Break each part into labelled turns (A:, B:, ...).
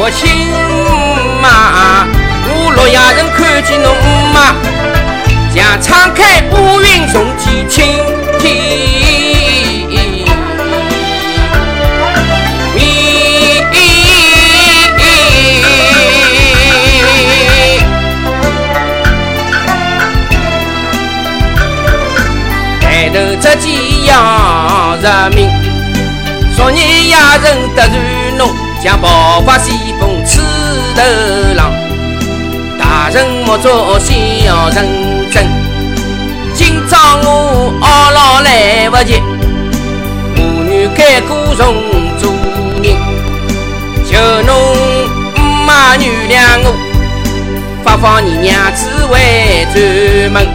A: 我亲妈，我洛阳人看见侬妈，将敞开乌云从天倾听。抬头只见杨日明，昨日夜人得罪侬。将爆发西风刺头浪，大人莫做小人真。今朝我懊恼来不及，母女改过重做人。求侬妈原谅我，发放你娘子为专门。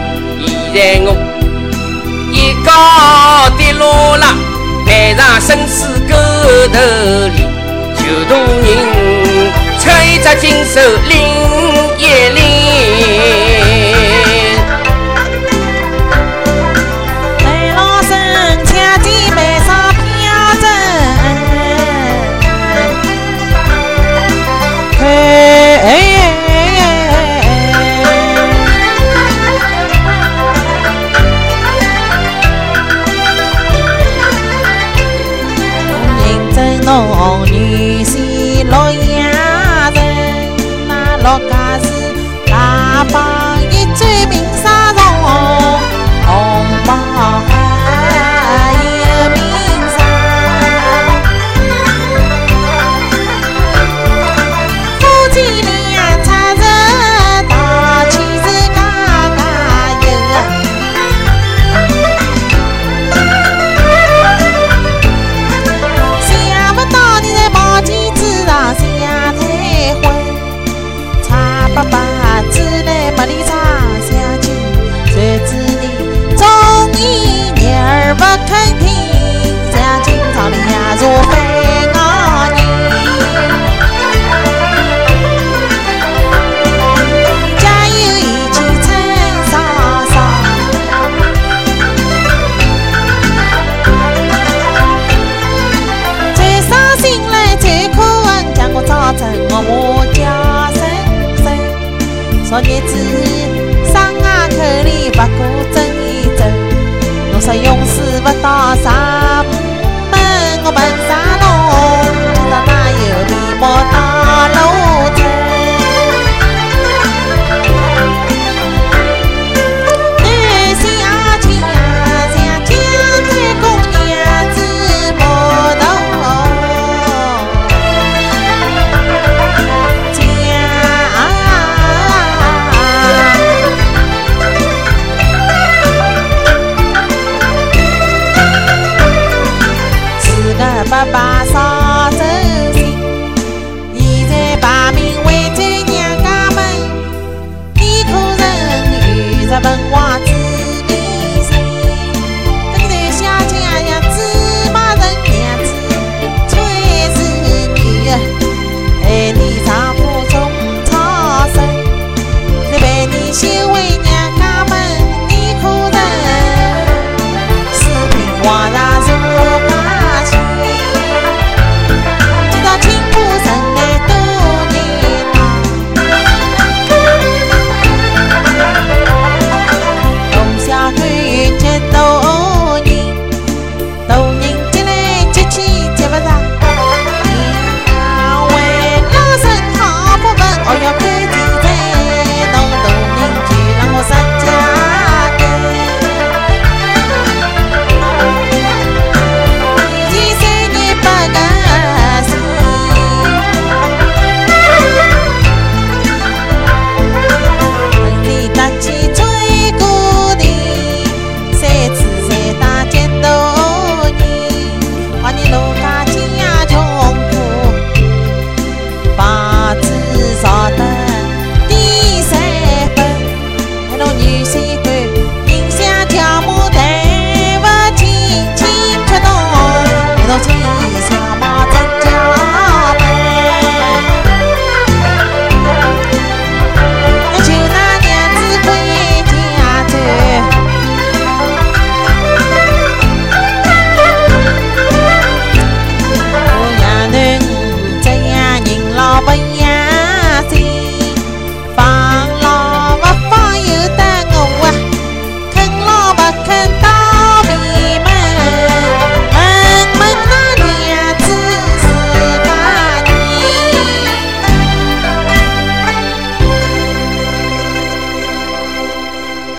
A: 现在我一高跌落了，背上生死沟头里。有大人出一只金手拎一 拎。
B: 昨